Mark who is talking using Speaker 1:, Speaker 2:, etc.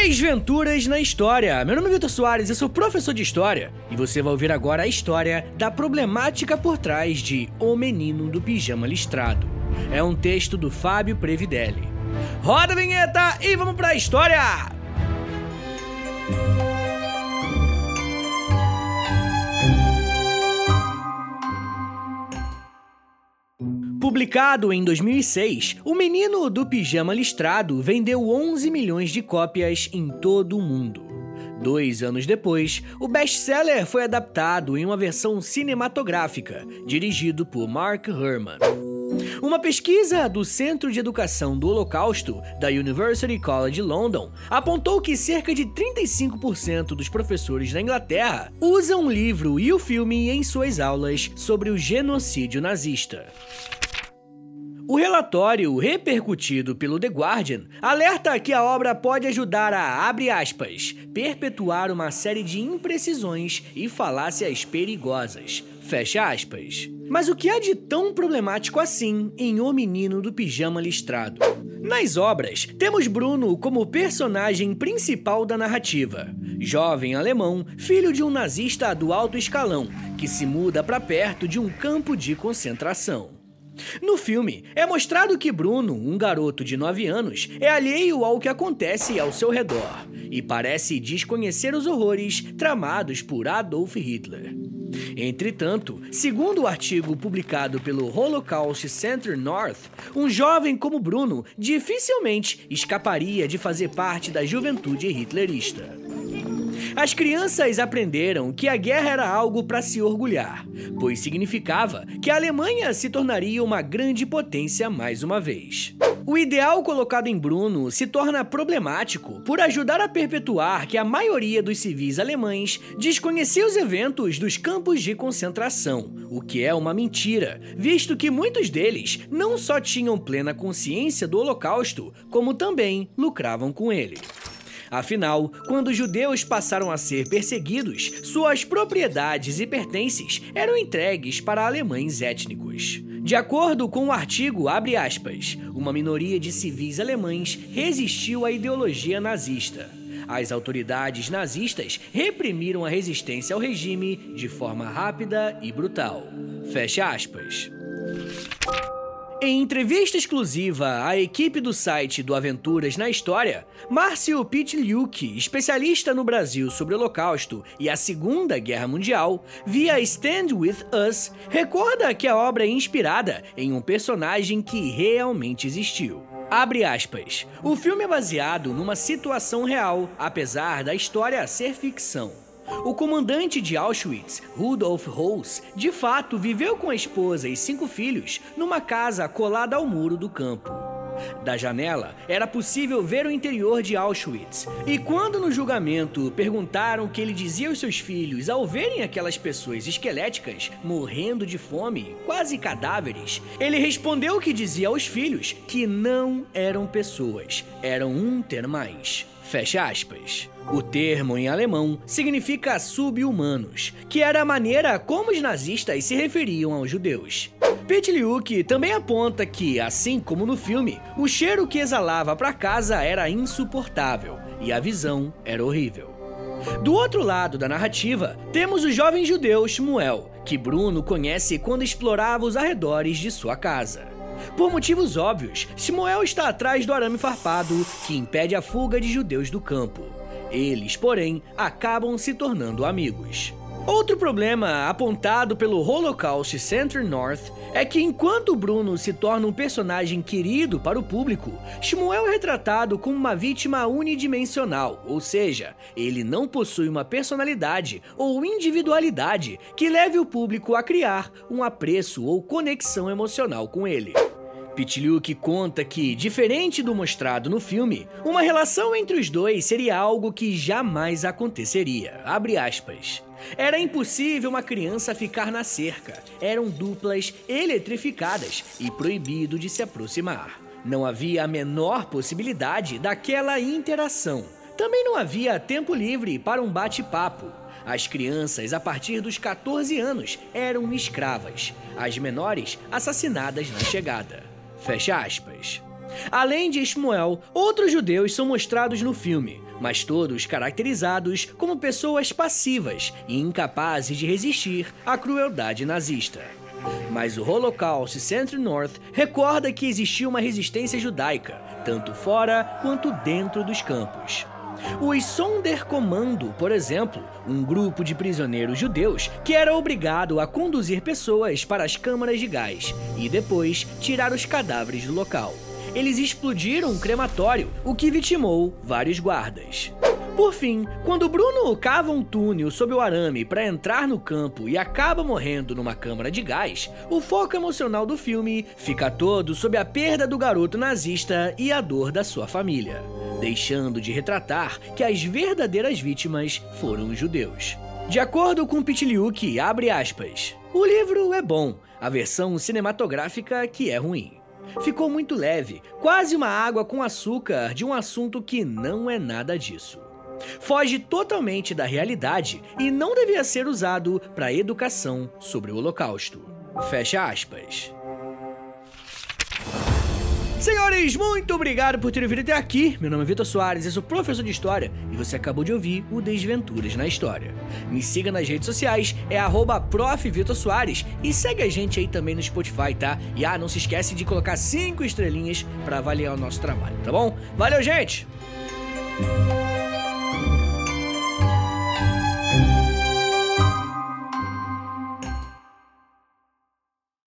Speaker 1: Desventuras na História. Meu nome é Vitor Soares, eu sou professor de História e você vai ouvir agora a história da problemática por trás de O Menino do Pijama Listrado. É um texto do Fábio Previdelli. Roda a vinheta e vamos pra história! Publicado em 2006, O Menino do Pijama Listrado vendeu 11 milhões de cópias em todo o mundo. Dois anos depois, o best-seller foi adaptado em uma versão cinematográfica, dirigido por Mark Herman. Uma pesquisa do Centro de Educação do Holocausto da University College London apontou que cerca de 35% dos professores na Inglaterra usam o livro e o filme em suas aulas sobre o genocídio nazista. O relatório, repercutido pelo The Guardian, alerta que a obra pode ajudar a, aspas, perpetuar uma série de imprecisões e falácias perigosas, fecha aspas. Mas o que há de tão problemático assim em O Menino do Pijama Listrado? Nas obras, temos Bruno como personagem principal da narrativa. Jovem alemão, filho de um nazista do alto escalão, que se muda para perto de um campo de concentração. No filme, é mostrado que Bruno, um garoto de 9 anos, é alheio ao que acontece ao seu redor e parece desconhecer os horrores tramados por Adolf Hitler. Entretanto, segundo o artigo publicado pelo Holocaust Center North, um jovem como Bruno dificilmente escaparia de fazer parte da juventude hitlerista. As crianças aprenderam que a guerra era algo para se orgulhar, pois significava que a Alemanha se tornaria uma grande potência mais uma vez. O ideal colocado em Bruno se torna problemático por ajudar a perpetuar que a maioria dos civis alemães desconhecia os eventos dos campos de concentração, o que é uma mentira, visto que muitos deles não só tinham plena consciência do Holocausto, como também lucravam com ele. Afinal, quando os judeus passaram a ser perseguidos, suas propriedades e pertences eram entregues para alemães étnicos. De acordo com o artigo, abre aspas, uma minoria de civis alemães resistiu à ideologia nazista. As autoridades nazistas reprimiram a resistência ao regime de forma rápida e brutal. Fecha aspas. Em entrevista exclusiva à equipe do site do Aventuras na História, Márcio Pitliuk, especialista no Brasil sobre o Holocausto e a Segunda Guerra Mundial, via Stand With Us, recorda que a obra é inspirada em um personagem que realmente existiu. Abre aspas. O filme é baseado numa situação real, apesar da história ser ficção. O comandante de Auschwitz, Rudolf Holz, de fato viveu com a esposa e cinco filhos numa casa colada ao muro do campo. Da janela era possível ver o interior de Auschwitz. E quando no julgamento perguntaram o que ele dizia aos seus filhos ao verem aquelas pessoas esqueléticas morrendo de fome, quase cadáveres, ele respondeu que dizia aos filhos que não eram pessoas, eram um ter mais. Fecha aspas. O termo em alemão significa sub-humanos, que era a maneira como os nazistas se referiam aos judeus. Petliuk também aponta que, assim como no filme, o cheiro que exalava para casa era insuportável e a visão era horrível. Do outro lado da narrativa, temos o jovem judeu Shmuel, que Bruno conhece quando explorava os arredores de sua casa. Por motivos óbvios, Simoel está atrás do arame farpado que impede a fuga de judeus do campo. Eles, porém, acabam se tornando amigos. Outro problema apontado pelo Holocaust Center North é que enquanto Bruno se torna um personagem querido para o público, Shmuel é retratado como uma vítima unidimensional, ou seja, ele não possui uma personalidade ou individualidade que leve o público a criar um apreço ou conexão emocional com ele. Pitliuk conta que, diferente do mostrado no filme, uma relação entre os dois seria algo que jamais aconteceria. Era impossível uma criança ficar na cerca. Eram duplas eletrificadas e proibido de se aproximar. Não havia a menor possibilidade daquela interação. Também não havia tempo livre para um bate-papo. As crianças, a partir dos 14 anos, eram escravas. As menores, assassinadas na chegada. Fecha aspas. Além de Shmuel, outros judeus são mostrados no filme, mas todos caracterizados como pessoas passivas e incapazes de resistir à crueldade nazista. Mas o Holocaust Center-North recorda que existia uma resistência judaica, tanto fora quanto dentro dos campos. Os Sonderkommando, por exemplo, um grupo de prisioneiros judeus que era obrigado a conduzir pessoas para as câmaras de gás e depois tirar os cadáveres do local. Eles explodiram um crematório, o que vitimou vários guardas. Por fim, quando Bruno cava um túnel sob o arame para entrar no campo e acaba morrendo numa câmara de gás, o foco emocional do filme fica todo sob a perda do garoto nazista e a dor da sua família, deixando de retratar que as verdadeiras vítimas foram os judeus. De acordo com Pitliuk, abre aspas, o livro é bom, a versão cinematográfica que é ruim. Ficou muito leve, quase uma água com açúcar de um assunto que não é nada disso foge totalmente da realidade e não devia ser usado para educação sobre o Holocausto. Fecha aspas. Senhores, muito obrigado por terem vindo até aqui. Meu nome é Vitor Soares, eu sou professor de História e você acabou de ouvir o Desventuras na História. Me siga nas redes sociais, é arroba e segue a gente aí também no Spotify, tá? E ah, não se esquece de colocar cinco estrelinhas para avaliar o nosso trabalho, tá bom? Valeu, gente!